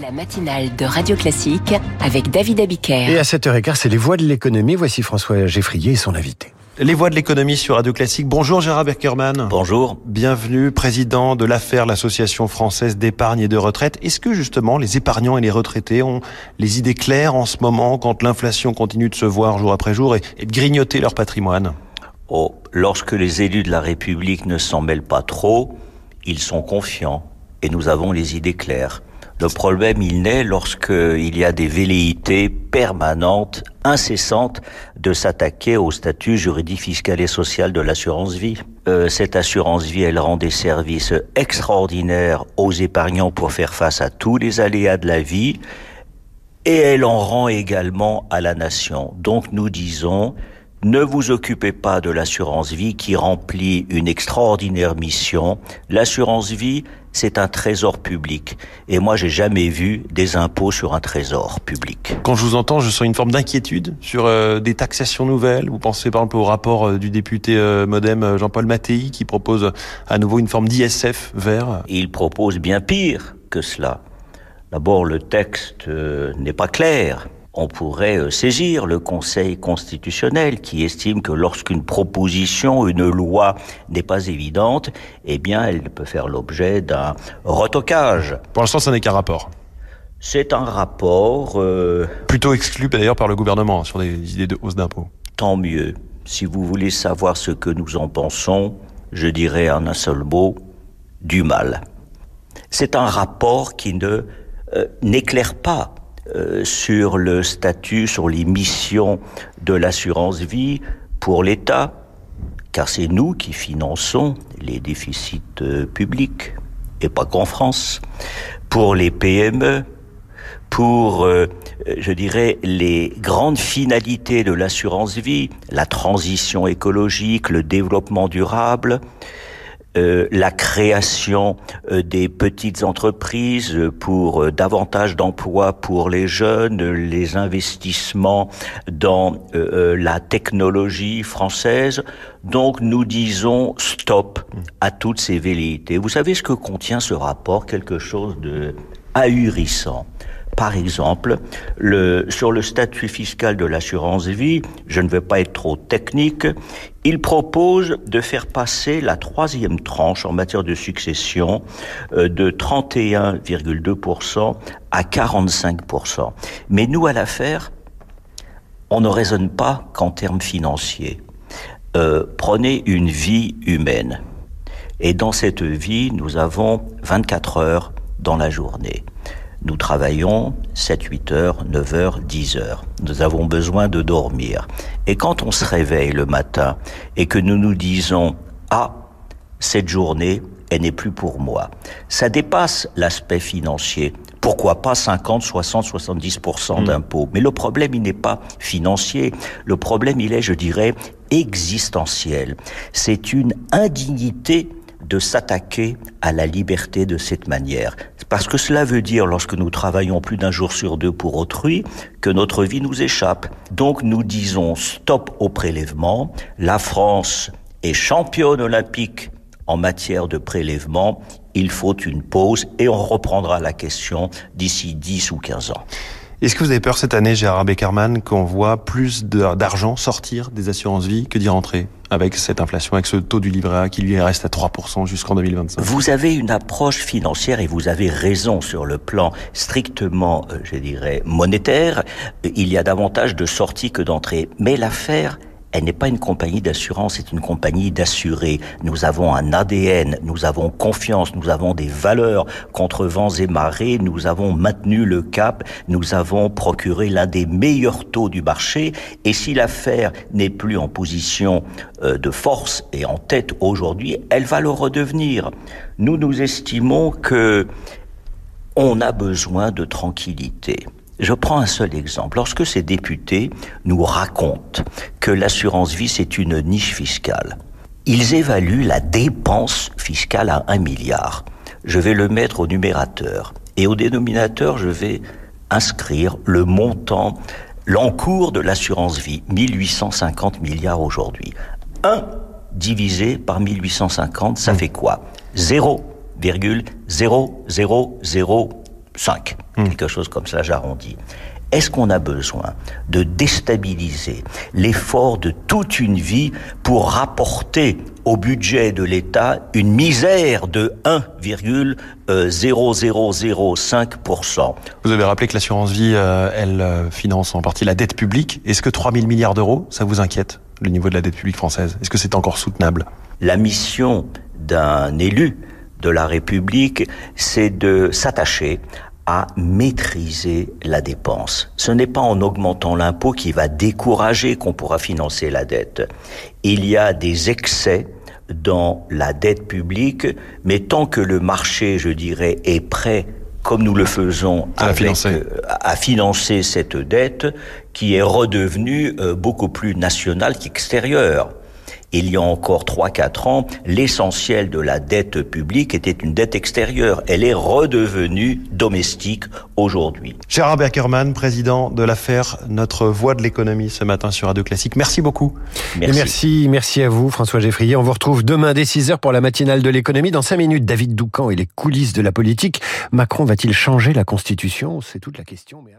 La matinale de Radio Classique avec David Abiker. Et à 7h15, c'est les voix de l'économie. Voici François Geffrier et son invité. Les voix de l'économie sur Radio Classique. Bonjour Gérard Beckerman. Bonjour. Bienvenue, président de l'affaire, l'Association française d'épargne et de retraite. Est-ce que justement les épargnants et les retraités ont les idées claires en ce moment quand l'inflation continue de se voir jour après jour et, de grignoter leur patrimoine? Oh, lorsque les élus de la République ne s'en mêlent pas trop, ils sont confiants et nous avons les idées claires. Le problème, il naît lorsqu'il y a des velléités permanentes, incessantes, de s'attaquer au statut juridique, fiscal et social de l'assurance vie. Euh, cette assurance vie, elle rend des services extraordinaires aux épargnants pour faire face à tous les aléas de la vie, et elle en rend également à la nation. Donc nous disons, ne vous occupez pas de l'assurance vie qui remplit une extraordinaire mission. L'assurance vie, c'est un trésor public. Et moi, j'ai jamais vu des impôts sur un trésor public. Quand je vous entends, je sens une forme d'inquiétude sur euh, des taxations nouvelles. Vous pensez par exemple au rapport euh, du député euh, modem Jean-Paul Mattei qui propose à nouveau une forme d'ISF vert. Il propose bien pire que cela. D'abord, le texte n'est pas clair on pourrait euh, saisir le Conseil constitutionnel qui estime que lorsqu'une proposition, une loi n'est pas évidente, eh bien, elle peut faire l'objet d'un retocage. Pour l'instant, ça n'est qu'un rapport. C'est un rapport... Euh, Plutôt exclu d'ailleurs par le gouvernement sur des idées de hausse d'impôts. Tant mieux. Si vous voulez savoir ce que nous en pensons, je dirais en un seul mot, du mal. C'est un rapport qui ne euh, n'éclaire pas euh, sur le statut, sur les missions de l'assurance vie pour l'État, car c'est nous qui finançons les déficits euh, publics, et pas qu'en France, pour les PME, pour, euh, je dirais, les grandes finalités de l'assurance vie, la transition écologique, le développement durable, euh, la création euh, des petites entreprises pour euh, davantage d'emplois pour les jeunes, les investissements dans la technologie française. Donc nous disons stop à toutes ces velléités. Vous savez ce que contient ce rapport? Quelque chose de ahurissant. Par exemple, le, sur le statut fiscal de l'assurance vie, je ne vais pas être trop technique, il propose de faire passer la troisième tranche en matière de succession euh, de 31,2% à 45%. Mais nous, à l'affaire, on ne raisonne pas qu'en termes financiers. Euh, prenez une vie humaine. Et dans cette vie, nous avons 24 heures dans la journée. Nous travaillons 7, 8 heures, 9 heures, 10 heures. Nous avons besoin de dormir. Et quand on se réveille le matin et que nous nous disons, ah, cette journée, elle n'est plus pour moi. Ça dépasse l'aspect financier. Pourquoi pas 50, 60, 70% d'impôts? Mais le problème, il n'est pas financier. Le problème, il est, je dirais, existentiel. C'est une indignité de s'attaquer à la liberté de cette manière. Parce que cela veut dire, lorsque nous travaillons plus d'un jour sur deux pour autrui, que notre vie nous échappe. Donc nous disons stop au prélèvement. La France est championne olympique en matière de prélèvement. Il faut une pause et on reprendra la question d'ici 10 ou 15 ans. Est-ce que vous avez peur cette année, Gérard Beckerman, qu'on voit plus d'argent sortir des assurances vie que d'y rentrer avec cette inflation, avec ce taux du livret A qui lui reste à 3% jusqu'en 2025 Vous avez une approche financière et vous avez raison sur le plan strictement, euh, je dirais, monétaire. Il y a davantage de sorties que d'entrées. Mais l'affaire, elle n'est pas une compagnie d'assurance, c'est une compagnie d'assurés. Nous avons un ADN, nous avons confiance, nous avons des valeurs contre vents et marées, nous avons maintenu le cap, nous avons procuré l'un des meilleurs taux du marché. Et si l'affaire n'est plus en position euh, de force et en tête aujourd'hui, elle va le redevenir. Nous nous estimons que on a besoin de tranquillité. Je prends un seul exemple. Lorsque ces députés nous racontent que l'assurance vie, c'est une niche fiscale, ils évaluent la dépense fiscale à un milliard. Je vais le mettre au numérateur. Et au dénominateur, je vais inscrire le montant, l'encours de l'assurance vie, 1850 milliards aujourd'hui. 1 divisé par 1850, ça fait quoi? 0,0000 5, hmm. quelque chose comme ça, j'arrondis. Est-ce qu'on a besoin de déstabiliser l'effort de toute une vie pour rapporter au budget de l'État une misère de 1,0005%. Vous avez rappelé que l'assurance vie, euh, elle euh, finance en partie la dette publique. Est-ce que 3 000 milliards d'euros, ça vous inquiète, le niveau de la dette publique française? Est-ce que c'est encore soutenable? La mission d'un élu de la République, c'est de s'attacher à maîtriser la dépense. Ce n'est pas en augmentant l'impôt qui va décourager qu'on pourra financer la dette. Il y a des excès dans la dette publique, mais tant que le marché, je dirais, est prêt comme nous le faisons à, financer. Euh, à financer cette dette qui est redevenue euh, beaucoup plus nationale qu'extérieure il y a encore 3-4 ans, l'essentiel de la dette publique était une dette extérieure. Elle est redevenue domestique aujourd'hui. Gérard Beckerman, président de l'affaire Notre Voix de l'économie ce matin sur Radio Classique. Merci beaucoup. Merci. merci, merci à vous François Geffrier. On vous retrouve demain dès 6h pour la matinale de l'économie. Dans 5 minutes, David Doucan et les coulisses de la politique. Macron va-t-il changer la Constitution? C'est toute la question. Mais